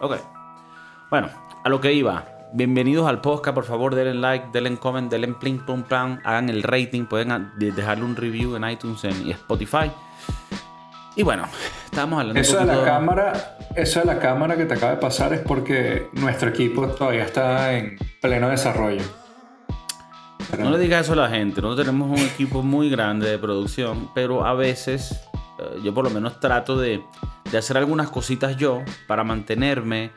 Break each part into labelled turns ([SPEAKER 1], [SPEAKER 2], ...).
[SPEAKER 1] Ok. Bueno, a lo que iba. Bienvenidos al podcast, por favor denle like, denle comment, denle pling plum plan, hagan el rating, pueden dejarle un review en iTunes y Spotify. Y bueno, estamos hablando
[SPEAKER 2] eso de la cámara, eso de la cámara que te acaba de pasar es porque nuestro equipo todavía está en pleno desarrollo.
[SPEAKER 1] No le digas eso a la gente, nosotros tenemos un equipo muy grande de producción, pero a veces eh, yo por lo menos trato de, de hacer algunas cositas yo para mantenerme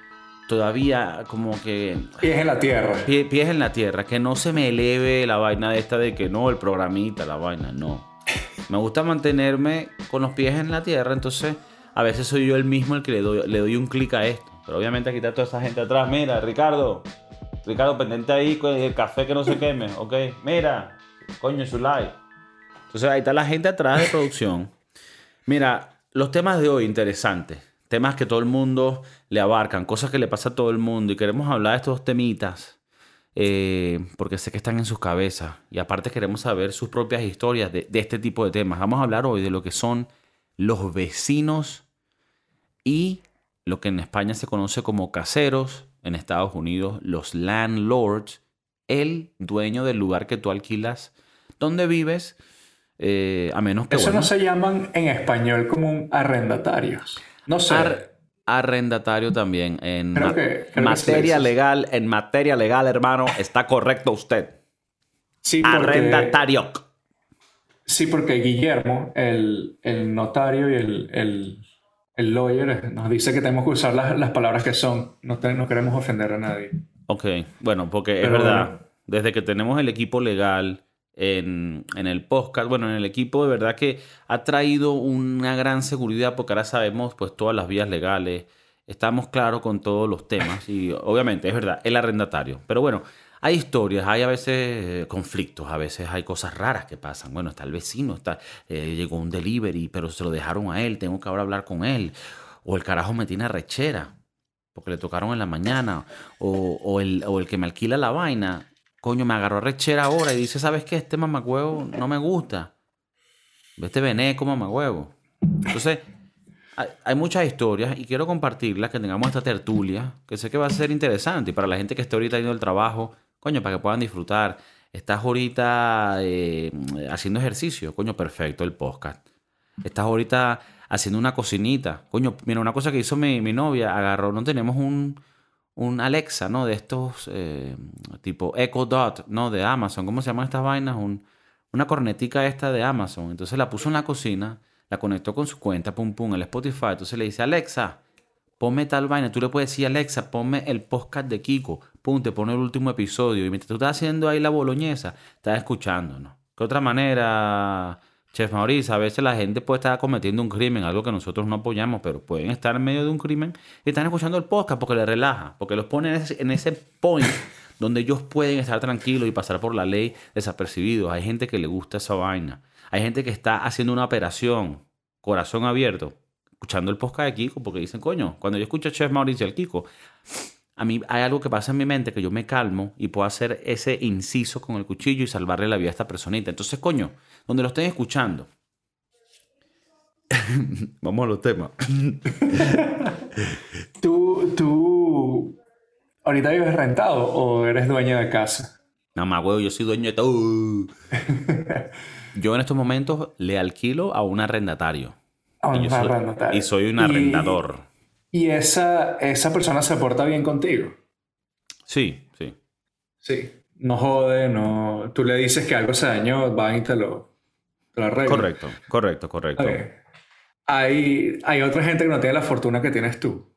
[SPEAKER 1] todavía como que...
[SPEAKER 2] Pies en la tierra.
[SPEAKER 1] pies en la tierra, que no se me eleve la vaina de esta de que no, el programita, la vaina, no. Me gusta mantenerme con los pies en la tierra, entonces a veces soy yo el mismo el que le doy, le doy un clic a esto. Pero obviamente quitar toda esa gente atrás. Mira, Ricardo, Ricardo, pendiente ahí con el café que no se queme, ok. Mira, coño, su like. Entonces ahí está la gente atrás de producción. Mira, los temas de hoy interesantes temas que todo el mundo le abarcan, cosas que le pasa a todo el mundo y queremos hablar de estos temitas eh, porque sé que están en sus cabezas y aparte queremos saber sus propias historias de, este tipo de temas. Vamos a hablar hoy de lo que son los vecinos y lo que en España se conoce como caseros, en Estados Unidos los landlords, el dueño del lugar que tú alquilas, donde vives, eh, a menos que...
[SPEAKER 2] Eso no se llaman en español como arrendatarios. No sé.
[SPEAKER 1] arrendatario también. En materia legal, en materia legal, hermano, está correcto usted. Sí, arrendatario.
[SPEAKER 2] Sí, porque Guillermo, el, notario y el, lawyer, nos dice que tenemos que usar las, palabras que son. No, no, queremos ofender a nadie.
[SPEAKER 1] Ok, bueno, porque es verdad. Desde que tenemos el equipo legal en, el podcast, bueno, en el equipo, de verdad que ha traído una gran seguridad porque ahora sabemos pues todas las vías legales, estamos claros con todos los temas y obviamente es verdad, el arrendatario. Pero bueno, hay historias, hay a veces conflictos, a veces hay cosas raras que pasan. Bueno, está el vecino, está, eh, llegó un delivery, pero se lo dejaron a él, tengo que ahora hablar con él. O el carajo me tiene rechera porque le tocaron en la mañana. O, o, el, o el que me alquila la vaina coño, me agarró rechera ahora y dice, ¿sabes qué? Este mamagüevo no me gusta. Este veneco mamagüevo. Entonces, hay, muchas historias y quiero compartirlas, que tengamos esta tertulia, que sé que va a ser interesante y para la gente que esté ahorita yendo al trabajo, coño, para que puedan disfrutar. Estás ahorita eh, haciendo ejercicio, coño, perfecto el podcast. Estás ahorita haciendo una cocinita. Coño, mira, una cosa que hizo mi, mi novia, agarró, no tenemos un, un Alexa, ¿no? De estos eh, tipo Echo Dot, ¿no? De Amazon. ¿Cómo se llaman estas vainas? una cornetica esta de Amazon. Entonces la puso en la cocina, la conectó con su cuenta, pum, pum, el Spotify. Entonces le dice, Alexa, ponme tal vaina. Tú le puedes decir, Alexa, ponme el podcast de Kiko. Pum, te pone el último episodio. Y mientras tú estás haciendo ahí la boloñesa, estás escuchando, ¿no? ¿Qué otra manera Chef Mauricio, a veces la gente puede estar cometiendo un crimen, algo que nosotros no apoyamos, pero pueden estar en medio de un crimen y están escuchando el podcast porque les relaja, porque los pone en ese, point donde ellos pueden estar tranquilos y pasar por la ley desapercibidos. Hay gente que le gusta esa vaina. Hay gente que está haciendo una operación, corazón abierto, escuchando el podcast de Kiko, porque dicen, coño, cuando yo escucho a Chef Mauricio el Kiko, a mí hay algo que pasa en mi mente que yo me calmo y puedo hacer ese inciso con el cuchillo y salvarle la vida a esta personita. Entonces, coño, donde lo estén escuchando. Vamos a los temas.
[SPEAKER 2] ¿Tú, ¿Tú ahorita vives rentado o eres dueño de casa?
[SPEAKER 1] Más huevo, yo soy dueño de todo. yo en estos momentos le alquilo a un arrendatario.
[SPEAKER 2] A un arrendatario.
[SPEAKER 1] y soy un arrendador.
[SPEAKER 2] ¿Y esa, esa persona se porta bien contigo?
[SPEAKER 1] Sí, sí.
[SPEAKER 2] Sí. No jode, no. Tú le dices que algo se dañó, va y te lo, te.
[SPEAKER 1] Correcto, correcto, correcto.
[SPEAKER 2] Hay, hay otra gente que no tiene la fortuna que tienes tú.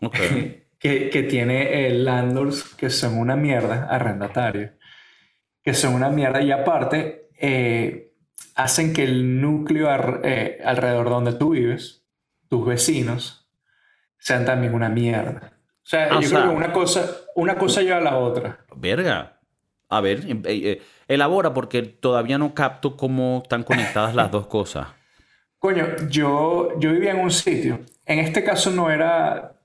[SPEAKER 2] Okay. que, que tiene landlords que son una mierda, arrendatarios, que son una mierda y aparte eh, hacen que el núcleo eh, alrededor donde tú vives, tus vecinos, sean también una mierda. O sea, ah, yo creo que una cosa, una cosa lleva a la otra.
[SPEAKER 1] Verga. A ver, eh, eh, elabora porque todavía no capto cómo están conectadas las dos cosas.
[SPEAKER 2] Coño, yo, yo vivía en un sitio. En este caso no era,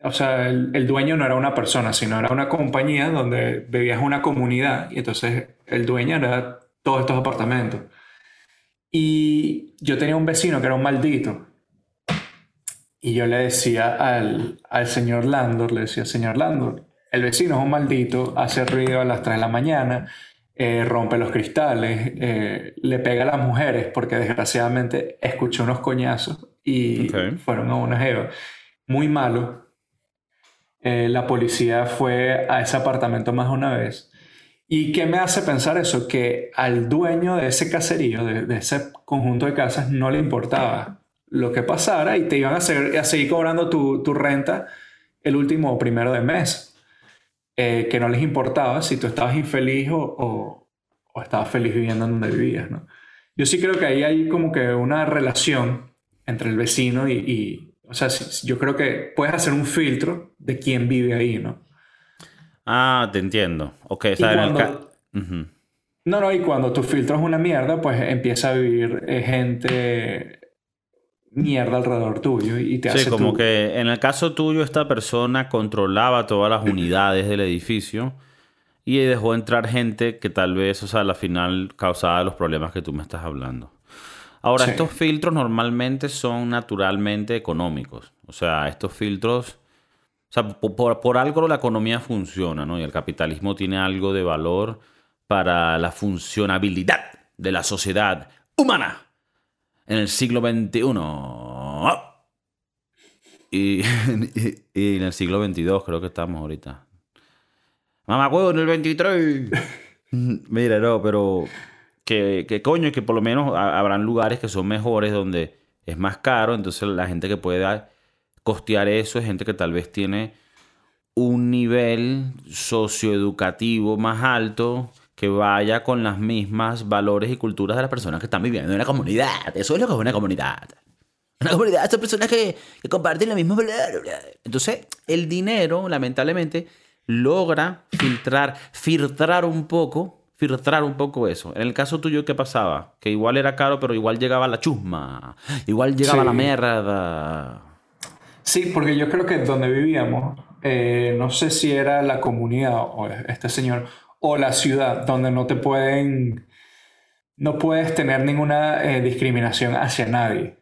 [SPEAKER 2] o sea, el, dueño no era una persona, sino era una compañía donde vivías una comunidad y entonces el dueño era todos estos apartamentos. Y yo tenía un vecino que era un maldito y yo le decía al, al señor Landor, le decía, señor Landor, el vecino es un maldito, hace ruido a las 3 de la mañana, eh, rompe los cristales, eh, le pega a las mujeres porque desgraciadamente escuchó unos coñazos y fueron a una jeva. Muy malo. Eh, la policía fue a ese apartamento más de una vez. ¿Y qué me hace pensar eso? Que al dueño de ese caserío, de, ese conjunto de casas, no le importaba lo que pasara y te iban a, a seguir cobrando tu, tu, renta el último primero de mes. Eh, que no les importaba si tú estabas infeliz o, o, estabas feliz viviendo en donde vivías, ¿no? Yo sí creo que ahí hay como que una relación entre el vecino y, o sea, yo creo que puedes hacer un filtro de quién vive ahí, ¿no?
[SPEAKER 1] Ah, te entiendo. Ok,
[SPEAKER 2] No, no, y cuando tu filtro es una mierda, pues empieza a vivir eh, gente mierda alrededor tuyo y te
[SPEAKER 1] sí, como que en el caso tuyo esta persona controlaba todas las unidades del edificio y dejó entrar gente que tal vez, o sea, a la final causaba los problemas que tú me estás hablando. Ahora, estos filtros normalmente son naturalmente económicos. O sea, estos filtros... O sea, por, por algo la economía funciona, ¿no? Y el capitalismo tiene algo de valor para la funcionabilidad de la sociedad humana en el siglo XXI. Y, y, en el siglo XXII creo que estamos ahorita. Mamá, huevo, en el 23. Mira, no, pero que, que coño, que por lo menos habrán lugares que son mejores donde es más caro, entonces la gente que puede costear eso es gente que tal vez tiene un nivel socioeducativo más alto que vaya con las mismas valores y culturas de las personas que están viviendo en la comunidad. Eso es lo que es una comunidad. Una comunidad son personas que, que comparten la misma valores. Entonces, el dinero, lamentablemente, logra filtrar, filtrar un poco, filtrar un poco eso. En el caso tuyo, ¿qué pasaba? Que igual era caro, pero igual llegaba la chusma, igual llegaba la mierda.
[SPEAKER 2] Sí, porque yo creo que donde vivíamos, eh, no sé si era la comunidad o este señor, o la ciudad donde no te pueden, no puedes tener ninguna eh, discriminación hacia nadie.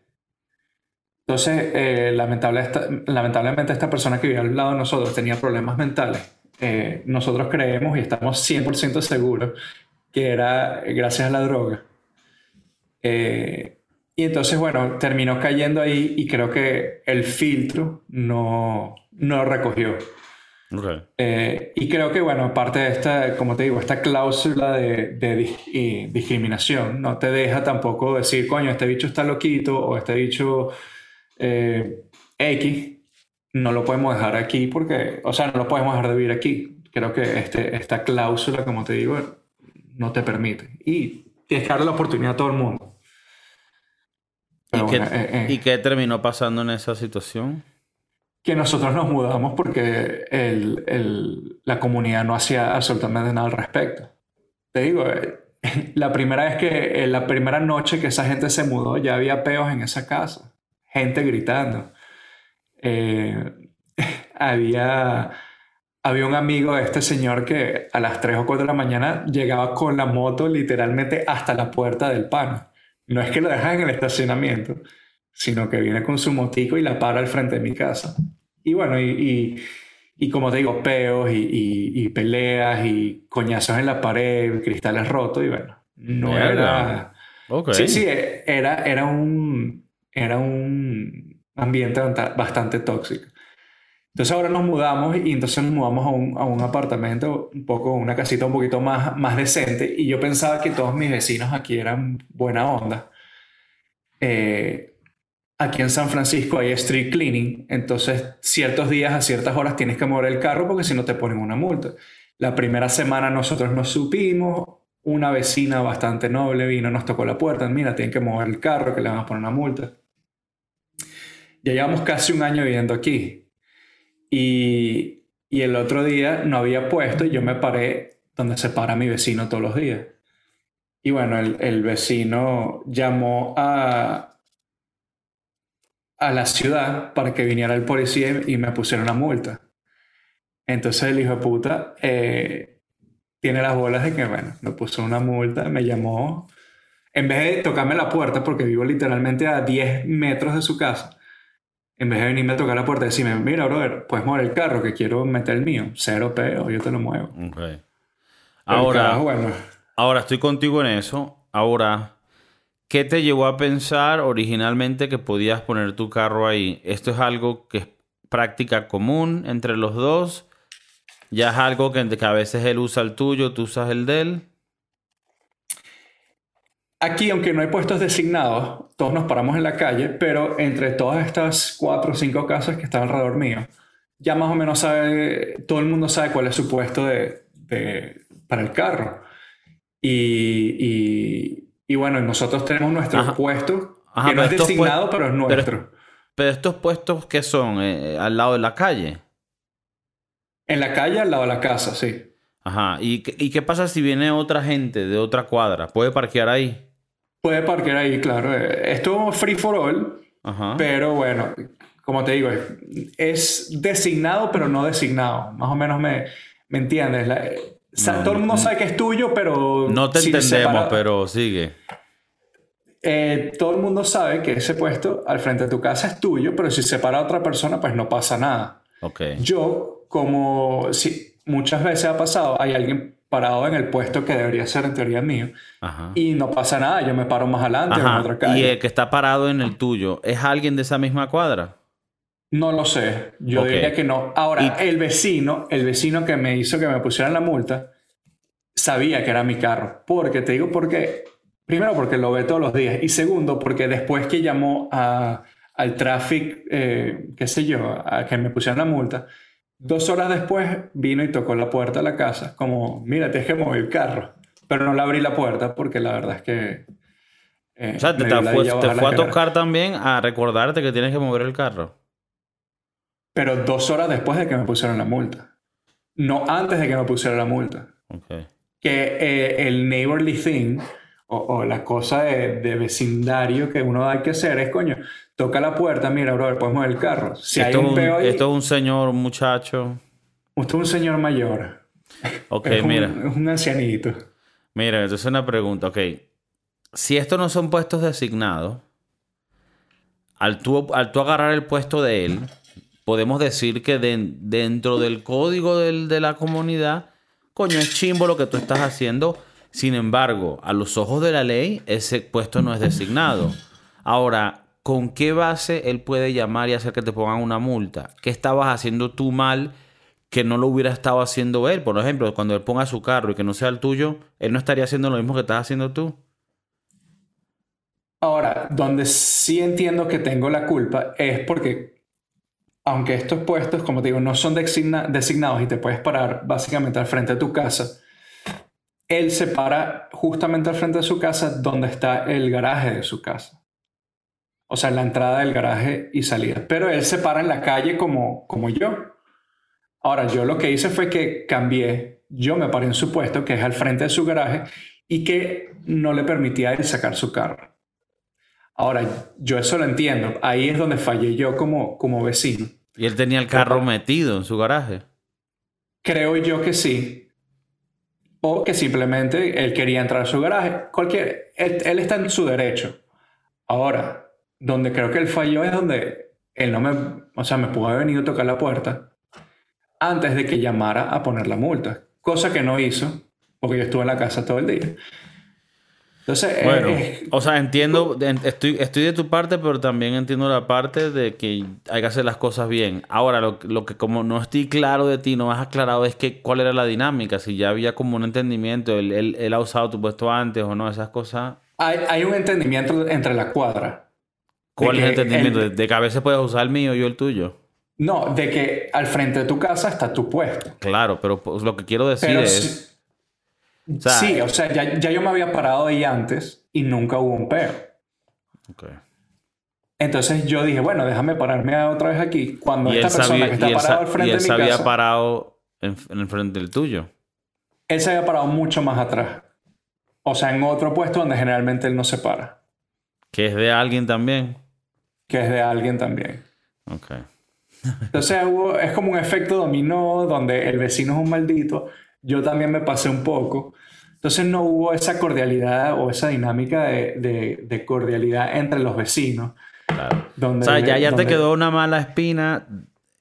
[SPEAKER 2] Entonces, eh, lamentable lamentablemente esta persona que vivía al lado de nosotros tenía problemas mentales. Eh, nosotros creemos y estamos 100% seguros que era gracias a la droga. y entonces, bueno, terminó cayendo ahí y creo que el filtro no, no lo Eh, y creo que, bueno, aparte de esta, como te digo, esta cláusula de, discriminación, no te deja tampoco decir, coño, este bicho está loquito o este bicho eh, X, no lo podemos dejar aquí porque, o sea, no lo podemos dejar de vivir aquí. Creo que este, esta cláusula, como te digo, no te permite. Y tienes que darle la oportunidad a todo el mundo.
[SPEAKER 1] Eh, ¿Y qué terminó pasando en esa situación?
[SPEAKER 2] Que nosotros nos mudamos porque el, el, la comunidad no hacía absolutamente nada al respecto. Te digo, eh, la primera vez que, eh, la primera noche que esa gente se mudó, ya había peos en esa casa, gente gritando. Eh, había, había un amigo de este señor que a las 3 o 4 de la mañana llegaba con la moto literalmente hasta la puerta del pan. No es que lo dejan en el estacionamiento, sino que viene con su motico y la para al frente de mi casa. Y bueno, y, y, como te digo, peos y, peleas y coñazos en la pared, cristales rotos y bueno, no era... Sí, sí, era, era, un, era un ambiente bastante tóxico. Entonces ahora nos mudamos y entonces nos mudamos a un, a un, apartamento, un poco, una casita un poquito más, más decente y yo pensaba que todos mis vecinos aquí eran buena onda. Eh, Aquí en San Francisco hay street cleaning, entonces ciertos días a ciertas horas tienes que mover el carro porque si no te ponen una multa. La primera semana nosotros nos supimos, una vecina bastante noble vino, nos tocó la puerta, mira, tienen que mover el carro que le van a poner una multa. Ya llevamos casi un año viviendo aquí y, y el otro día no había puesto y yo me paré donde se para mi vecino todos los días. Y bueno, el, el vecino llamó a, a la ciudad para que viniera el policía y me pusiera una multa. Entonces el hijo de puta eh, tiene las bolas de que, bueno, me puso una multa, me llamó. En vez de tocarme la puerta, porque vivo literalmente a 10 metros de su casa, En vez de venirme a tocar la puerta y decirme, mira, brother, puedes mover el carro que quiero meter el mío. Cero peo, yo te lo muevo.
[SPEAKER 1] Okay. Ahora, bueno. ahora estoy contigo en eso. Ahora, ¿qué te llevó a pensar originalmente que podías poner tu carro ahí? ¿Esto es algo que es práctica común entre los dos? ¿Ya es algo que, que a veces él usa el tuyo, tú usas el de él?
[SPEAKER 2] Aquí, aunque no hay puestos designados, todos nos paramos en la calle, pero entre todas estas cuatro o cinco casas que están alrededor mío, ya más o menos sabe, todo el mundo sabe cuál es su puesto de, para el carro. Y, y, bueno, nosotros tenemos nuestro puesto, que no es designado, pero es nuestro.
[SPEAKER 1] Pero, estos puestos, ¿qué son? Eh, ¿Al lado de la calle?
[SPEAKER 2] En la calle, al lado de la casa, sí.
[SPEAKER 1] Ajá. ¿Y, ¿Y qué pasa si viene otra gente de otra cuadra? ¿Puede parquear ahí?
[SPEAKER 2] Puede parquear ahí, claro. Esto es free for all. Ajá. Pero bueno, como te digo, es designado, pero no designado. Más o menos me, me entiendes. Todo el mundo sabe que es tuyo, pero...
[SPEAKER 1] No te entendemos, pero sigue.
[SPEAKER 2] Eh, todo el mundo sabe que ese puesto al frente de tu casa es tuyo, pero si se para a otra persona, pues no pasa nada.
[SPEAKER 1] Okay.
[SPEAKER 2] Yo, como si muchas veces ha pasado, hay alguien parado en el puesto que debería ser en teoría mío. Y no pasa nada, yo me paro más adelante en otra calle.
[SPEAKER 1] Y el que está parado en el tuyo, ¿es alguien de esa misma cuadra?
[SPEAKER 2] No lo sé, yo diría que no. Ahora, el vecino, el vecino que me hizo que me pusieran la multa, sabía que era mi carro. Porque te digo porque, primero porque lo ve todos los días y segundo porque después que llamó a, al tráfico, eh, qué sé yo, a que me pusieran la multa, Dos horas después vino y tocó la puerta de la casa, como, mira, tienes que mover el carro. Pero no le abrí la puerta porque la verdad es que...
[SPEAKER 1] Eh, o sea, te, fue, a tocar también a recordarte que tienes que mover el carro.
[SPEAKER 2] Pero dos horas después de que me pusieron la multa. No antes de que me pusieran la multa.
[SPEAKER 1] Okay.
[SPEAKER 2] Que eh, el neighborly thing o, la cosa de, de, vecindario que uno hay que hacer es, coño, toca la puerta, mira, bro, podemos mover el carro. Si
[SPEAKER 1] esto hay un, peo ahí, Esto es un señor, un muchacho.
[SPEAKER 2] Usted es un señor mayor.
[SPEAKER 1] Ok, mira.
[SPEAKER 2] es un ancianito.
[SPEAKER 1] Mira, entonces una pregunta, ok. Si estos no son puestos designados, al tú, al tú agarrar el puesto de él, podemos decir que dentro del código de la comunidad, coño, es chimbo lo que tú estás haciendo. Sin embargo, a los ojos de la ley, ese puesto no es designado. Ahora, ¿con qué base él puede llamar y hacer que te pongan una multa? ¿Qué estabas haciendo tú mal que no lo hubiera estado haciendo él? Por ejemplo, cuando él ponga su carro y que no sea el tuyo, él no estaría haciendo lo mismo que estás haciendo tú.
[SPEAKER 2] Ahora, donde sí entiendo que tengo la culpa es porque, aunque estos puestos, como te digo, no son designados y te puedes parar básicamente al frente de tu casa, él se para justamente al frente de su casa donde está el garaje de su casa o sea, la entrada del garaje y salida. Pero él se para en la calle como, como yo. Ahora, yo lo que hice fue que cambié, yo me paré en su puesto, que es al frente de su garaje, y que no le permitía él sacar su carro. Ahora, yo eso lo entiendo. Ahí es donde fallé yo como, como vecino.
[SPEAKER 1] ¿Y él tenía el carro metido en su garaje?
[SPEAKER 2] Creo yo que sí. O que simplemente él quería entrar a su garaje. Cualquier, él, él está en su derecho. Ahora, donde creo que él falló es donde él no me, o sea, me pudo haber venido a tocar la puerta antes de que llamara a poner la multa, cosa que no hizo porque yo estuve en la casa todo el día. Entonces,
[SPEAKER 1] bueno, o sea, entiendo, estoy, estoy de tu parte, pero también entiendo la parte de que hay que hacer las cosas bien. Ahora, lo, lo que como no estoy claro de ti, no has aclarado es que cuál era la dinámica, si ya había como un entendimiento, él, él, ha usado tu puesto antes o no, esas cosas.
[SPEAKER 2] Hay, hay un entendimiento entre la cuadra.
[SPEAKER 1] ¿Cuál es el entendimiento? ¿De que a veces puedes usar el mío y yo el tuyo?
[SPEAKER 2] No, de que al frente de tu casa está tu puesto.
[SPEAKER 1] Claro, pero pues, lo que quiero decir es...
[SPEAKER 2] sí, o sea, ya, ya, yo me había parado ahí antes y nunca hubo un peo.
[SPEAKER 1] Ok.
[SPEAKER 2] Entonces yo dije, bueno, déjame pararme otra vez aquí. Cuando esta persona que está parado al frente de mi casa...
[SPEAKER 1] Y él se había parado en, en el frente del tuyo.
[SPEAKER 2] Él se había parado mucho más atrás. O sea, en otro puesto donde generalmente él no se para.
[SPEAKER 1] ¿Que es de alguien también?
[SPEAKER 2] que es de alguien también.
[SPEAKER 1] Ok.
[SPEAKER 2] Entonces hubo, es como un efecto dominó donde el vecino es un maldito, yo también me pasé un poco. Entonces no hubo esa cordialidad o esa dinámica de, de, cordialidad entre los vecinos.
[SPEAKER 1] Claro. o sea, ya, ya te quedó una mala espina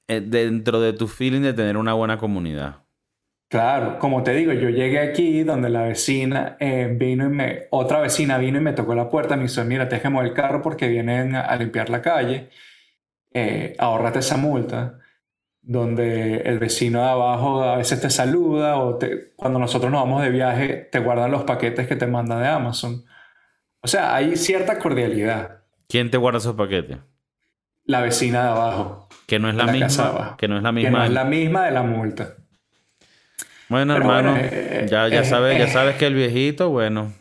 [SPEAKER 1] eh, dentro de tu feeling de tener una buena comunidad.
[SPEAKER 2] Claro, como te digo, yo llegué aquí donde la vecina eh, vino y me, otra vecina vino y me tocó la puerta, me dijo, mira, te el carro porque vienen a, limpiar la calle, eh, ahorrate esa multa, donde el vecino de abajo a veces te saluda o cuando nosotros nos vamos de viaje te guardan los paquetes que te mandan de Amazon. O sea, hay cierta cordialidad.
[SPEAKER 1] ¿Quién te guarda esos paquetes?
[SPEAKER 2] La vecina de abajo.
[SPEAKER 1] Que no es la, misma. Que no es la misma. Que
[SPEAKER 2] no es la misma de la multa.
[SPEAKER 1] Bueno, hermano, eh, ya, ya, eh, sabes, ya eh. sabes que el viejito, bueno.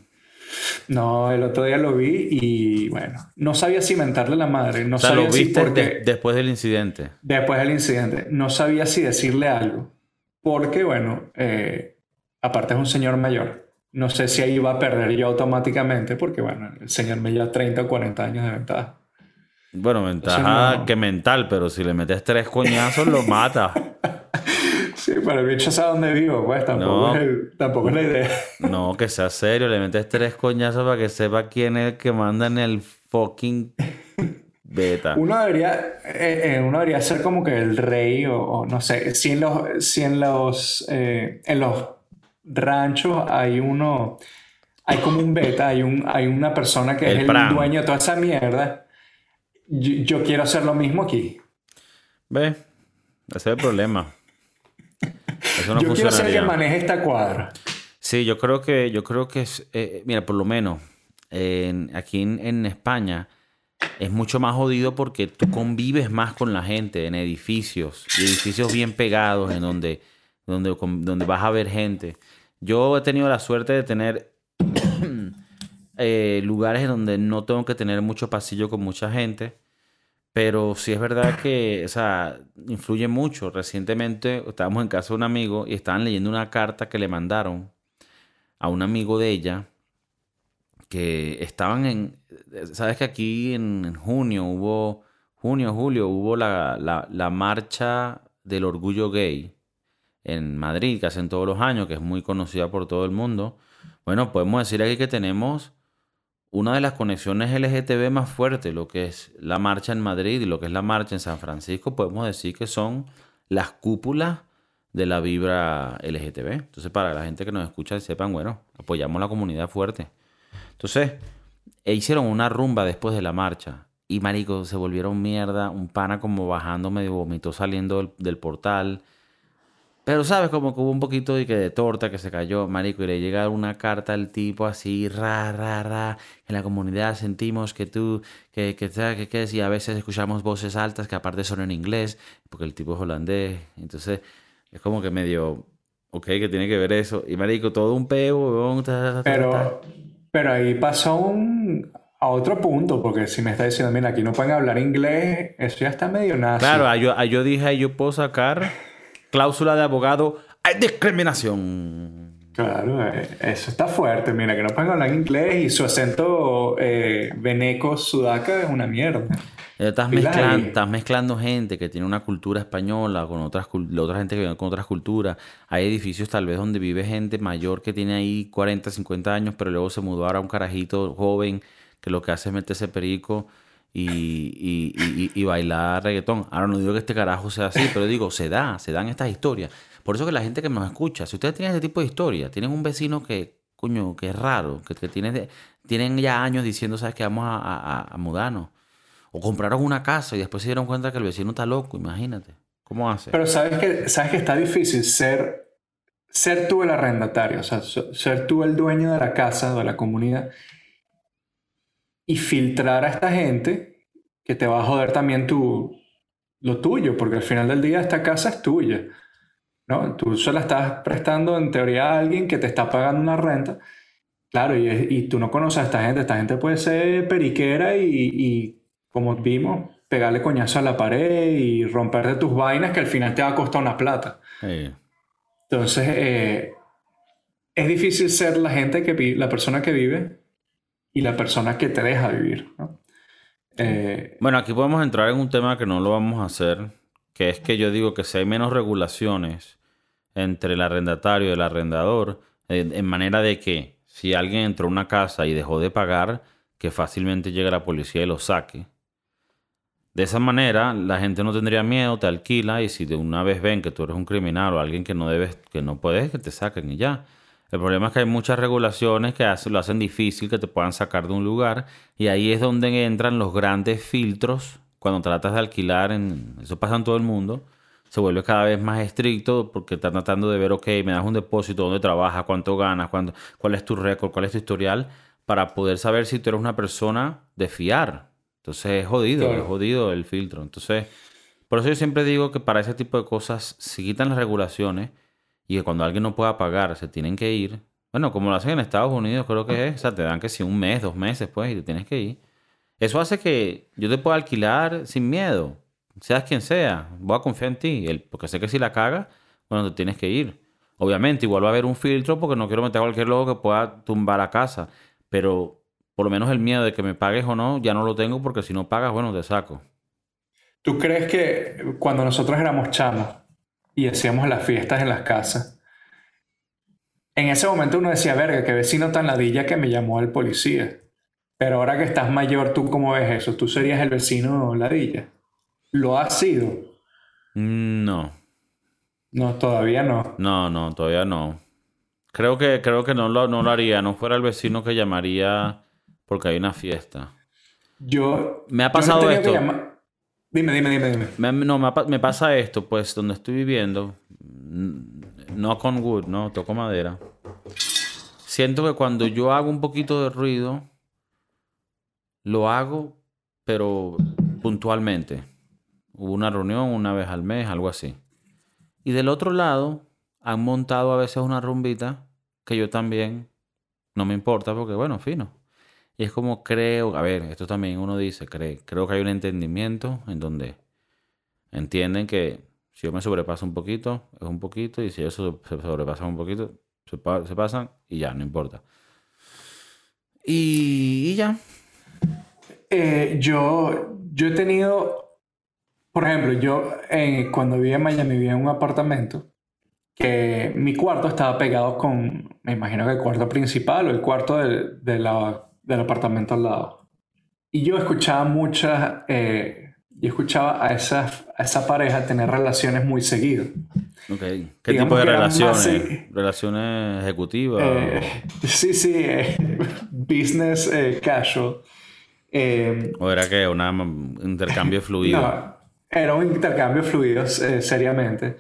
[SPEAKER 2] No, el otro día lo vi y bueno, no sabía cimentarle la madre. No
[SPEAKER 1] o sea, lo viste después del incidente.
[SPEAKER 2] Después del incidente. No sabía si decirle algo. Porque, bueno, aparte es un señor mayor. No sé si ahí va a perder yo automáticamente, porque, bueno, el señor me lleva 30 o 40 años de ventaja.
[SPEAKER 1] Bueno, ventaja que mental, pero si le metes tres coñazos, lo mata.
[SPEAKER 2] Sí, pero el bicho sabe dónde vivo, pues tampoco, es, tampoco es la idea.
[SPEAKER 1] No, que sea serio, le metes tres coñazos para que sepa quién es el que manda en el fucking beta.
[SPEAKER 2] Uno debería, eh, eh, uno debería ser como que el rey o, no sé, si en los, si en los, eh, en los ranchos hay uno, hay como un beta, hay, un, hay una persona que es el dueño de toda esa mierda. Yo, quiero hacer lo mismo aquí.
[SPEAKER 1] Ve, ese es el problema.
[SPEAKER 2] Eso no yo quiero ser que maneje esta cuadra.
[SPEAKER 1] Sí, yo creo que, yo creo que es, eh, mira, por lo menos aquí en, España es mucho más jodido porque tú convives más con la gente en edificios, y edificios bien pegados, en donde, donde, donde vas a ver gente. Yo he tenido la suerte de tener eh, lugares en donde no tengo que tener mucho pasillo con mucha gente pero sí es verdad que, o sea, influye mucho. Recientemente estábamos en casa de un amigo y estaban leyendo una carta que le mandaron a un amigo de ella que estaban en, sabes que aquí en, junio hubo, junio, julio, hubo la, la, marcha del orgullo gay en Madrid, que hacen todos los años, que es muy conocida por todo el mundo. Bueno, podemos decir aquí que tenemos una de las conexiones LGTB más fuertes, lo que es la marcha en Madrid y lo que es la marcha en San Francisco, podemos decir que son las cúpulas de la vibra LGTB. Entonces, para la gente que nos escucha, sepan, bueno, apoyamos la comunidad fuerte. Entonces, e hicieron una rumba después de la marcha. Y marico, se volvieron mierda. Un pana como bajando medio vomitó saliendo del, del portal. Pero sabes, como que hubo un poquito de, que de torta que se cayó, marico, y le llega una carta al tipo así, ra, ra, ra, en la comunidad sentimos que tú, que, que, que, que, y a veces escuchamos voces altas que aparte son en inglés, porque el tipo es holandés, entonces es como que medio, ok, que tiene que ver eso, y marico, todo un peo,
[SPEAKER 2] pero, pero ahí pasó un, a otro punto, porque si me está diciendo, mira, aquí no pueden hablar inglés, eso ya está medio nada.
[SPEAKER 1] Claro, yo, yo dije, yo puedo sacar cláusula de abogado, hay discriminación.
[SPEAKER 2] Claro, eh, eso está fuerte. Mira, que no pueden hablar inglés y su acento eh, veneco sudaca es una mierda.
[SPEAKER 1] Estás mezclando, estás mezclando gente que tiene una cultura española con otras, otra gente que viene con otras culturas. Hay edificios tal vez donde vive gente mayor que tiene ahí 40, 50 años, pero luego se mudó ahora a un carajito joven que lo que hace es meterse perico y, y, bailar reggaetón. Ahora no digo que este carajo sea así, pero digo, se da, se dan estas historias. Por eso que la gente que nos escucha, si ustedes tienen este tipo de historia, tienen un vecino que, coño, que es raro, que, tiene, tienen ya años diciendo, sabes que vamos a, a, mudarnos. O compraron una casa y después se dieron cuenta que el vecino está loco, imagínate. ¿Cómo hace?
[SPEAKER 2] Pero sabes que, sabes que está difícil ser, ser tú el arrendatario, o sea, ser tú el dueño de la casa, de la comunidad y filtrar a esta gente que te va a joder también tu, lo tuyo, porque al final del día esta casa es tuya. ¿no? Tú solo estás prestando en teoría a alguien que te está pagando una renta. Claro, y, y tú no conoces a esta gente. Esta gente puede ser periquera y, y, como vimos, pegarle coñazo a la pared y romper de tus vainas que al final te va a costar una plata. Entonces, eh, es difícil ser la gente que la persona que vive y la persona que te deja vivir.
[SPEAKER 1] Eh, bueno, aquí podemos entrar en un tema que no lo vamos a hacer, que es que yo digo que si hay menos regulaciones entre el arrendatario y el arrendador, eh, en manera de que si alguien entró a una casa y dejó de pagar, que fácilmente llegue la policía y lo saque. De esa manera, la gente no tendría miedo, te alquila y si de una vez ven que tú eres un criminal o alguien que no debes, que no puedes, que te saquen y ya. El problema es que hay muchas regulaciones que lo hacen difícil que te puedan sacar de un lugar y ahí es donde entran los grandes filtros cuando tratas de alquilar, en, eso pasa en todo el mundo, se vuelve cada vez más estricto porque estás tratando de ver, ok, me das un depósito, dónde trabajas, cuánto ganas, cuánto, cuál es tu récord, cuál es tu historial, para poder saber si tú eres una persona de fiar. Entonces es jodido, es jodido el filtro. Entonces, por eso yo siempre digo que para ese tipo de cosas se quitan las regulaciones y que cuando alguien no pueda pagar se tienen que ir. Bueno, como lo hacen en Estados Unidos, creo que es, o sea, te dan que si un mes, dos meses, pues, y te tienes que ir. Eso hace que yo te pueda alquilar sin miedo seas quien sea, voy a confiar en ti, porque sé que si la caga, bueno, te tienes que ir. Obviamente, igual va a haber un filtro porque no quiero meter a cualquier loco que pueda tumbar la casa, pero por lo menos el miedo de que me pagues o no, ya no lo tengo porque si no pagas, bueno, te saco.
[SPEAKER 2] ¿Tú crees que cuando nosotros éramos chamos y hacíamos las fiestas en las casas, en ese momento uno decía, verga, qué vecino tan ladilla que me llamó el policía? Pero ahora que estás mayor, ¿tú cómo ves eso? ¿Tú serías el vecino ladilla? ¿Lo ha sido?
[SPEAKER 1] Mm, no.
[SPEAKER 2] No, todavía no.
[SPEAKER 1] No, no, todavía no. Creo que, creo que no, lo, no lo haría. No fuera el vecino que llamaría porque hay una fiesta.
[SPEAKER 2] Yo.
[SPEAKER 1] Me ha pasado esto.
[SPEAKER 2] Dime, dime, dime, dime.
[SPEAKER 1] Me, no, me, pasa esto, pues, donde estoy viviendo. No con wood, no, toco madera. Siento que cuando yo hago un poquito de ruido, lo hago, pero puntualmente. Hubo una reunión una vez al mes, algo así. Y del otro lado, han montado a veces una rumbita que yo también no me importa porque, bueno, fino. Y es como creo, a ver, esto también uno dice, cree, creo que hay un entendimiento en donde entienden que si yo me sobrepaso un poquito, es un poquito, y si ellos se sobrepasan un poquito, se, pasan y ya, no importa. Y, ya.
[SPEAKER 2] Eh, yo, yo he tenido por ejemplo, yo eh, cuando vivía en Miami vivía en un apartamento que mi cuarto estaba pegado con, me imagino que el cuarto principal o el cuarto del, del apartamento al lado. Y yo escuchaba muchas, eh, yo escuchaba a esa, a esa pareja tener relaciones muy seguidas.
[SPEAKER 1] Okay. ¿Qué tipo de relaciones? ¿Relaciones ejecutivas?
[SPEAKER 2] Eh, sí, sí, business casual.
[SPEAKER 1] ¿O era que un intercambio fluido?
[SPEAKER 2] Era un intercambio fluido, eh, seriamente.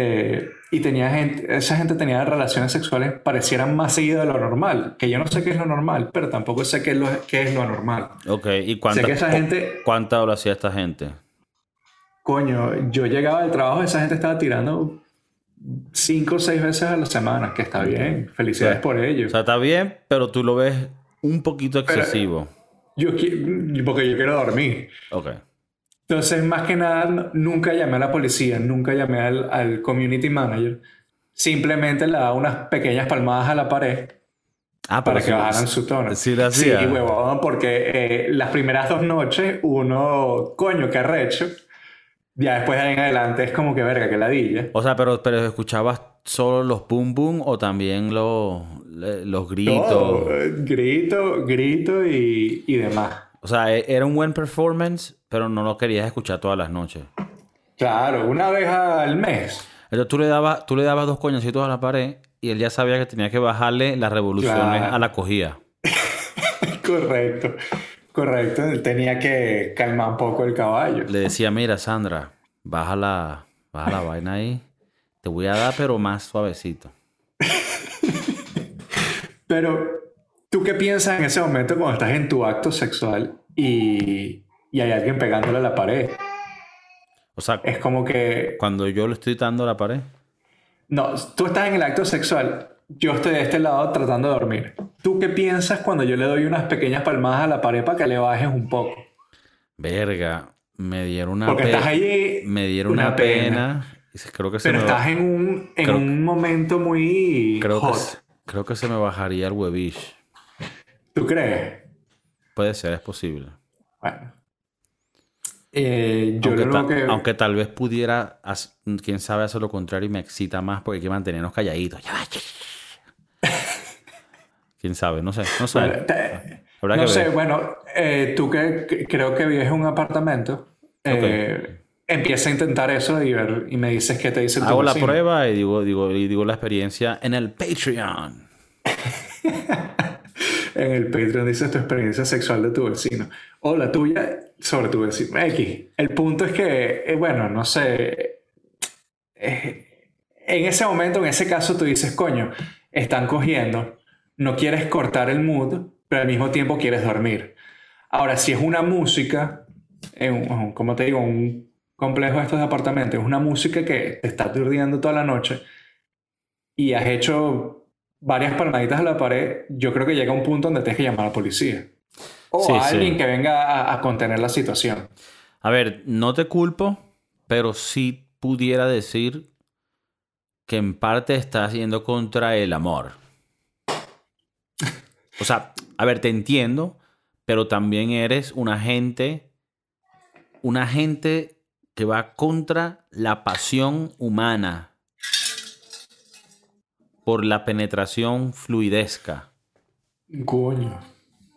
[SPEAKER 2] Eh, y tenía gente, esa gente tenía relaciones sexuales parecieran más seguidas de lo normal. Que yo no sé qué es lo normal, pero tampoco sé qué es lo, qué es lo anormal.
[SPEAKER 1] Ok, ¿y cuánta, sé esa gente, cuánta hora hacía esta gente?
[SPEAKER 2] Coño, yo llegaba del trabajo, esa gente estaba tirando cinco o seis veces a la semana, que está bien. Felicidades por ello.
[SPEAKER 1] O sea, está bien, pero tú lo ves un poquito excesivo.
[SPEAKER 2] yo, porque yo quiero dormir.
[SPEAKER 1] Ok.
[SPEAKER 2] Entonces, más que nada, nunca llamé a la policía, nunca llamé al, community manager. Simplemente le daba unas pequeñas palmadas a la pared ah, para que bajaran su tono.
[SPEAKER 1] Sí, lo hacía.
[SPEAKER 2] Sí, huevón, porque eh, las primeras dos noches, uno, coño, qué arrecho. Ya después de ahí en adelante es como que verga, que ladilla.
[SPEAKER 1] O sea, pero, pero escuchabas solo los boom boom o también los, los gritos.
[SPEAKER 2] grito, grito y, y demás.
[SPEAKER 1] O sea, e, era un buen performance, pero no lo querías escuchar todas las noches.
[SPEAKER 2] Claro, una vez al mes.
[SPEAKER 1] Entonces tú le dabas, tú le dabas dos coñacitos a la pared y él ya sabía que tenía que bajarle las revoluciones a la cogida.
[SPEAKER 2] correcto, correcto. Tenía que calmar un poco el caballo.
[SPEAKER 1] Le decía, mira, Sandra, baja la, baja la vaina ahí. Te voy a dar, pero más suavecito.
[SPEAKER 2] pero, ¿tú qué piensas en ese momento cuando estás en tu acto sexual y y hay alguien pegándole a la pared.
[SPEAKER 1] O sea,
[SPEAKER 2] es como que...
[SPEAKER 1] Cuando yo le estoy dando a la pared.
[SPEAKER 2] No, tú estás en el acto sexual, yo estoy de este lado tratando de dormir. ¿Tú qué piensas cuando yo le doy unas pequeñas palmadas a la pared para que le bajes un poco?
[SPEAKER 1] Verga, me dieron una
[SPEAKER 2] Porque estás allí.
[SPEAKER 1] Me dieron una, pena. Creo que
[SPEAKER 2] se Pero estás en un, en un momento muy
[SPEAKER 1] creo Que, creo que se me bajaría el huevish.
[SPEAKER 2] ¿Tú crees?
[SPEAKER 1] Puede ser, es posible.
[SPEAKER 2] Bueno, eh,
[SPEAKER 1] aunque, tal vez pudiera, quién sabe, hacer lo contrario y me excita más porque hay que mantenernos calladitos. quién sabe, no sé, no sé.
[SPEAKER 2] no sé, bueno, eh, tú que, creo que vives en un apartamento, Eh, empieza a intentar eso y, ver, y me dices qué te dice
[SPEAKER 1] Hago la prueba y digo, digo, y digo la experiencia en el Patreon.
[SPEAKER 2] en el Patreon dices tu experiencia sexual de tu vecino. O la tuya sobre tu vecino. X. El punto es que, eh, bueno, no sé. Eh, en ese momento, en ese caso, tú dices, coño, están cogiendo. No quieres cortar el mood, pero al mismo tiempo quieres dormir. Ahora, si es una música, como te digo, un complejo de estos apartamentos, es una música que te está aturdiendo toda la noche y has hecho varias palmaditas a la pared, yo creo que llega un punto donde tienes que llamar a la policía. O a alguien que venga a, contener la situación.
[SPEAKER 1] A ver, no te culpo, pero sí pudiera decir que en parte estás yendo contra el amor. O sea, a ver, te entiendo, pero también eres un agente, un agente que va contra la pasión humana por la penetración fluidesca.
[SPEAKER 2] Coño.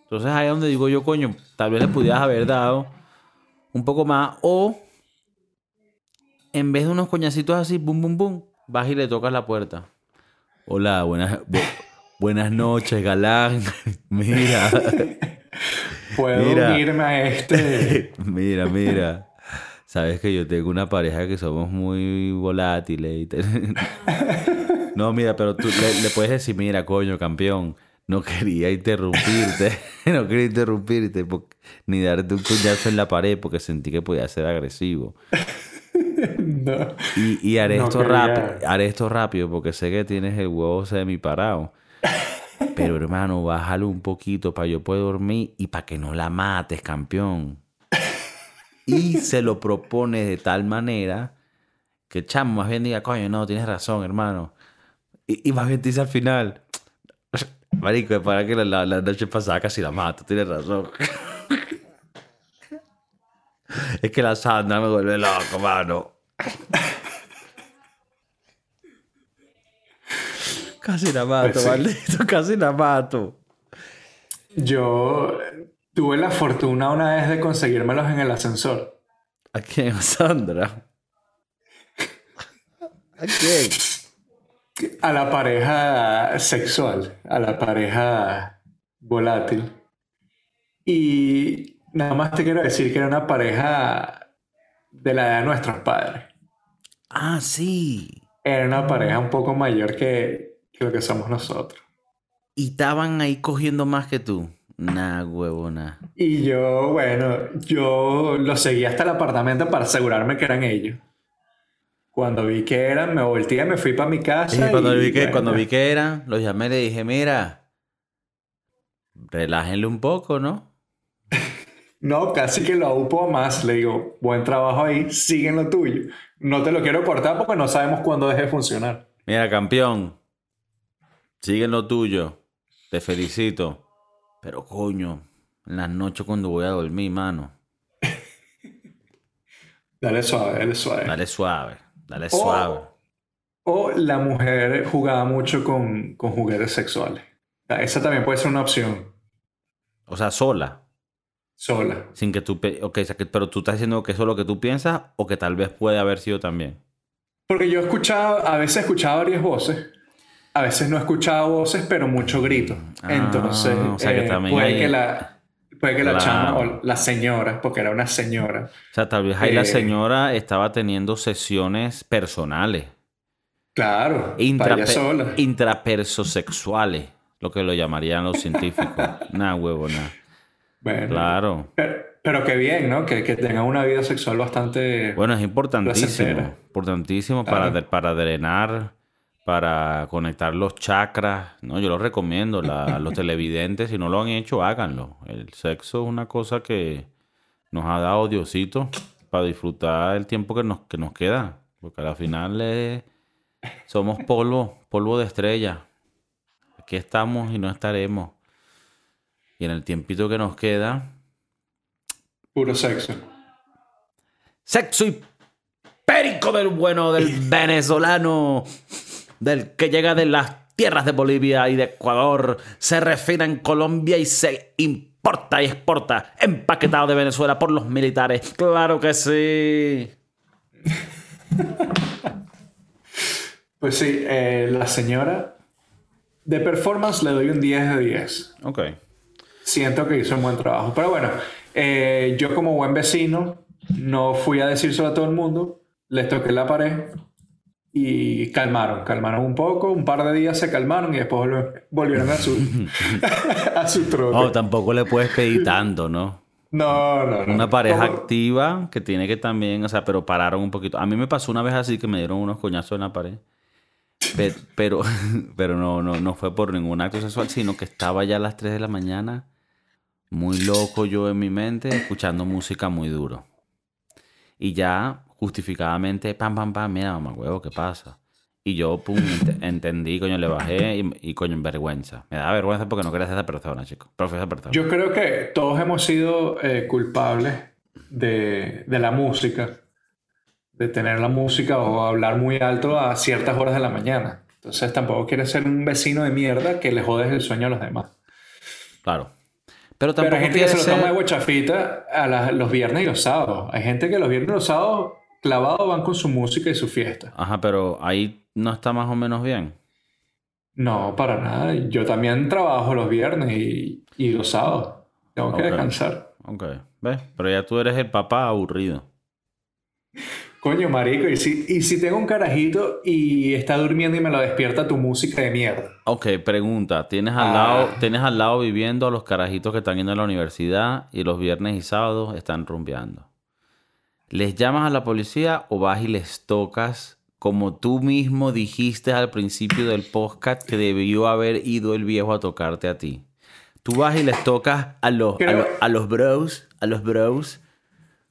[SPEAKER 1] Entonces ahí es donde digo yo, coño, tal vez le pudieras haber dado un poco más o en vez de unos coñacitos así, bum, bum, bum, vas y le tocas la puerta. Hola, buenas, buenas noches, galán. Mira.
[SPEAKER 2] Puedo irme a este.
[SPEAKER 1] mira, mira. Sabes que yo tengo una pareja que somos muy volátiles. No, mira, pero tú le, le puedes decir, mira, coño, campeón no quería interrumpirte, no quería interrumpirte ni darte un cuñazo en la pared porque sentí que podía ser agresivo. y, haré, esto rápido, haré esto rápido porque sé que tienes el huevo semi parado. Pero hermano, bájalo un poquito para yo poder dormir y para que no la mates, campeón. Y se lo propone de tal manera que chamo más bien diga, coño, no, tienes razón, hermano. Y, y más bien dice al final, Marico, para que la, la, noche pasada casi la mato, tienes razón. es que la Sandra me vuelve loco, mano. Casi la mato, pues maldito, casi la mato.
[SPEAKER 2] Yo tuve la fortuna una vez de conseguírmelos en el ascensor.
[SPEAKER 1] ¿A quién? Sandra? ¿A quién?
[SPEAKER 2] A la pareja sexual, a la pareja volátil. Y nada más te quiero decir que era una pareja de la edad de nuestros padres.
[SPEAKER 1] Ah, sí.
[SPEAKER 2] Era una pareja un poco mayor que, lo que somos nosotros.
[SPEAKER 1] Y estaban ahí cogiendo más que tú. Nah, huevona.
[SPEAKER 2] Y yo, bueno, yo lo seguí hasta el apartamento para asegurarme que eran ellos. Cuando vi que eran, me volteé, me fui para mi casa.
[SPEAKER 1] Y cuando, vi que, cuando vi que eran, los llamé y le dije, mira, relájenle un poco, ¿no?
[SPEAKER 2] no, casi que lo aupo más. Le digo, buen trabajo ahí, sigue lo tuyo. No te lo quiero cortar porque no sabemos cuándo deje de funcionar.
[SPEAKER 1] Mira, campeón, sigue lo tuyo. Te felicito. Pero coño, en las noches cuando voy a dormir, mano.
[SPEAKER 2] dale suave, dale suave.
[SPEAKER 1] Dale suave. Dale suave.
[SPEAKER 2] O la mujer jugaba mucho con, juguetes sexuales. Esa también puede ser una opción.
[SPEAKER 1] O sea, sola.
[SPEAKER 2] Sola.
[SPEAKER 1] Sin que tú... Okay, pero tú estás diciendo que eso es lo que tú piensas o que tal vez puede haber sido también.
[SPEAKER 2] Porque yo he escuchado, a veces he escuchado varias voces. A veces no he escuchado voces, pero mucho grito. Ah, Entonces, o sea que eh, también puede que la Puede que la, chama o la señora, porque era una señora.
[SPEAKER 1] O sea, tal vez ahí la eh, señora estaba teniendo sesiones personales.
[SPEAKER 2] Claro,
[SPEAKER 1] Intrape intrapersosexuales, lo que lo llamarían los científicos. nah, huevo, nada. Bueno, claro.
[SPEAKER 2] Pero, qué bien, ¿no? Que, que tenga una vida sexual bastante.
[SPEAKER 1] Bueno, es importantísimo. Importantísimo para, para drenar para conectar los chakras. ¿no? Yo lo recomiendo. a los televidentes, si no lo han hecho, háganlo. El sexo es una cosa que nos ha dado Diosito para disfrutar el tiempo que nos, que nos queda. Porque al final somos polvo, polvo de estrella. Aquí estamos y no estaremos. Y en el tiempito que nos queda...
[SPEAKER 2] Puro sexo.
[SPEAKER 1] Sexo y perico del bueno del venezolano del que llega de las tierras de Bolivia y de Ecuador, se refina en Colombia y se importa y exporta, empaquetado de Venezuela por los militares. Claro que sí.
[SPEAKER 2] pues sí, eh, la señora de performance le doy un 10 de 10.
[SPEAKER 1] Ok.
[SPEAKER 2] Siento que hizo un buen trabajo. Pero bueno, eh, yo como buen vecino no fui a decírselo a todo el mundo, les toqué la pared y calmaron, calmaron un poco, un par de días se calmaron y después volvieron a su, a su trote.
[SPEAKER 1] Oh, tampoco le puedes pedir tanto, ¿no?
[SPEAKER 2] No, no,
[SPEAKER 1] no. Una pareja activa que tiene que también, o sea, pero pararon un poquito. A mí me pasó una vez así que me dieron unos coñazos en la pared. Pero, pero, no, no, no fue por ningún acto sexual, sino que estaba ya a las 3 de la mañana, muy loco yo en mi mente, escuchando música muy duro. Y ya justificadamente, pam, pam, pam, mira, mamá, huevo, ¿qué pasa? Y yo, pum, entendí, coño, le bajé y, coño, en vergüenza. Me da vergüenza porque no quería ser esa persona, chico. Profe, persona.
[SPEAKER 2] Yo creo que todos hemos sido eh, culpables de, de, la música, de tener la música o hablar muy alto a ciertas horas de la mañana. Entonces tampoco quieres ser un vecino de mierda que le jodes el sueño a los demás.
[SPEAKER 1] Claro. Pero tampoco
[SPEAKER 2] hay gente que se lo toma de guachafita a los viernes y los sábados. Hay gente que los viernes y los sábados clavados van con su música y su fiesta.
[SPEAKER 1] Ajá, pero ahí no está más o menos bien.
[SPEAKER 2] No, para nada. Yo también trabajo los viernes y, los sábados. Tengo que descansar.
[SPEAKER 1] Ok, ¿ves? Pero ya tú eres el papá aburrido.
[SPEAKER 2] Coño, marico, ¿y si, y si tengo un carajito y está durmiendo y me lo despierta tu música de mierda.
[SPEAKER 1] Ok, pregunta. ¿Tienes al, lado, ah. ¿tienes al lado viviendo a los carajitos que están yendo a la universidad y los viernes y sábados están rumbeando? ¿Les llamas a la policía o vas y les tocas como tú mismo dijiste al principio del podcast que debió haber ido el viejo a tocarte a ti? Tú vas y les tocas a los, a los bros, a los bros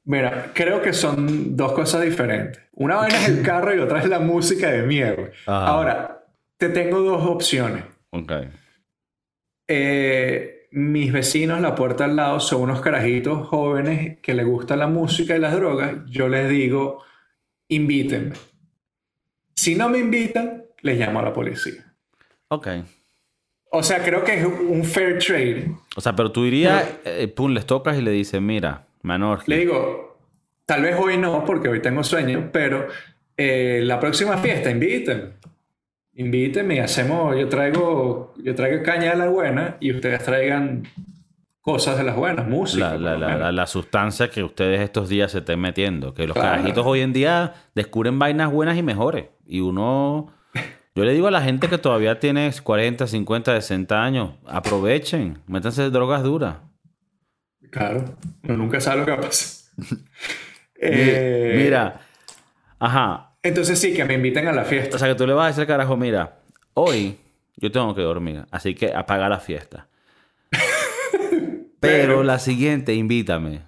[SPEAKER 2] Mira, creo que son dos cosas diferentes. Una vaina es el carro y otra es la música de mierda. Ahora, te tengo dos opciones.
[SPEAKER 1] Ok.
[SPEAKER 2] Eh, mis vecinos, la puerta al lado, son unos carajitos jóvenes que les gusta la música y las drogas. Yo les digo, invítenme. Si no me invitan, les llamo a la policía.
[SPEAKER 1] Ok.
[SPEAKER 2] O sea, creo que es un fair trade.
[SPEAKER 1] O sea, pero tú dirías, eh, pum, les tocas y le dices, mira,
[SPEAKER 2] le digo, tal vez hoy no, porque hoy tengo sueño, pero eh, la próxima fiesta. Invítenme y hacemos, yo traigo, yo traigo caña de la buena y ustedes traigan cosas de las buenas, música.
[SPEAKER 1] La, la, la, sustancia que ustedes estos días se estén metiendo. Que los carajitos hoy en día descubren vainas buenas y mejores. Y uno... Yo le digo a la gente que todavía tiene 40, 50, 60 años, aprovechen, métanse drogas duras.
[SPEAKER 2] Claro, uno nunca sabe lo que va a pasar.
[SPEAKER 1] Eh, mira, ajá.
[SPEAKER 2] Entonces sí, que me inviten a la fiesta.
[SPEAKER 1] O sea, que tú le vas a decir, carajo, mira, hoy yo tengo que dormir, así que apaga la fiesta. Pero, la siguiente, invítame.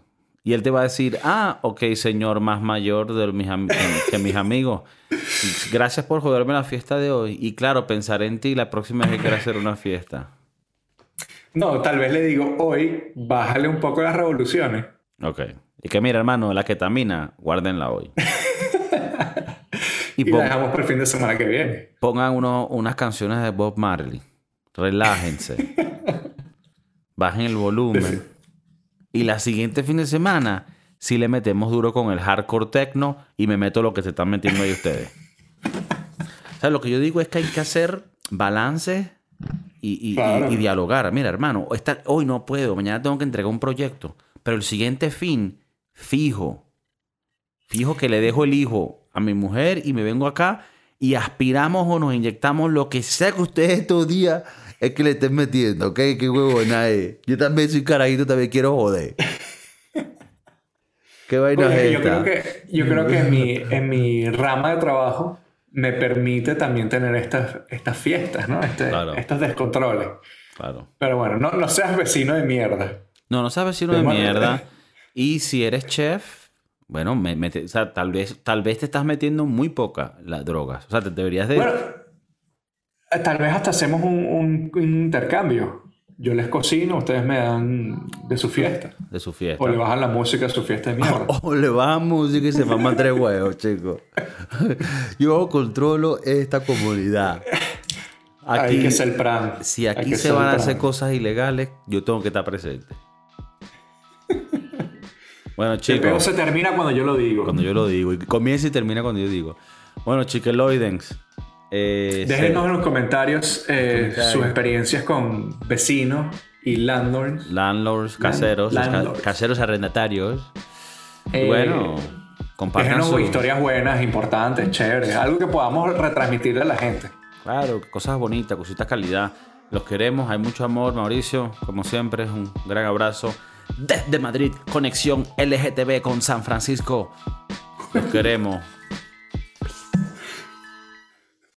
[SPEAKER 1] Y él te va a decir, ah, ok, señor más mayor de mis que mis amigos. Gracias por joderme la fiesta de hoy. Y claro, pensar en ti la próxima vez que quiera hacer una fiesta.
[SPEAKER 2] No, tal vez le digo, hoy bájale un poco las revoluciones.
[SPEAKER 1] Ok. Y que mira, hermano, la ketamina, guárdenla hoy.
[SPEAKER 2] y, la dejamos por el fin de semana que viene.
[SPEAKER 1] Pongan uno, unas canciones de Bob Marley. Relájense. Bajen el volumen. Y la siguiente fin de semana, si le metemos duro con el hardcore techno y me meto lo que se están metiendo ahí ustedes. o sea, lo que yo digo es que hay que hacer balance y, dialogar. Mira, hermano, hoy no puedo, mañana tengo que entregar un proyecto, pero el siguiente fin, fijo, fijo que le dejo el hijo a mi mujer y me vengo acá y aspiramos o nos inyectamos lo que sea que ustedes estos días es que le estén metiendo, ¿ok? Qué huevona es. Yo también soy carajito, también quiero joder.
[SPEAKER 2] ¿Qué vaina es Yo creo que, yo creo que en, mi, en mi rama de trabajo me permite también tener estas, estas fiestas, ¿no? Este, estos descontroles.
[SPEAKER 1] Claro.
[SPEAKER 2] Pero bueno, no, no seas vecino de mierda.
[SPEAKER 1] No, no seas vecino de mierda. Y si eres chef, bueno, me, o sea, tal, vez, tal vez te estás metiendo muy poca las drogas. O sea, te deberías de...
[SPEAKER 2] Bueno, tal vez hasta hacemos un, un intercambio. Yo les cocino, ustedes me dan de su fiesta.
[SPEAKER 1] De su fiesta.
[SPEAKER 2] O le bajan la música a su fiesta de mierda.
[SPEAKER 1] O, le bajan música y se maman tres huevos, chicos. Yo controlo esta comunidad.
[SPEAKER 2] Aquí, Hay que ser plan.
[SPEAKER 1] Si aquí se van a hacer cosas ilegales, yo tengo que estar presente. Bueno, chicos.
[SPEAKER 2] El se termina cuando yo lo digo.
[SPEAKER 1] Cuando yo lo digo. Y comienza y termina cuando yo digo. Bueno, chiqueloidens.
[SPEAKER 2] Eh, Déjenos en los comentarios, eh, sus experiencias con vecinos y landlords.
[SPEAKER 1] Landlords, caseros, caseros arrendatarios. Eh, bueno,
[SPEAKER 2] compartan sus historias buenas, importantes, chéveres. Algo que podamos retransmitirle a la gente.
[SPEAKER 1] Claro, cosas bonitas, cositas calidad. Los queremos, hay mucho amor, Mauricio. Como siempre, un gran abrazo. Desde Madrid, conexión LGTB con San Francisco. Los queremos.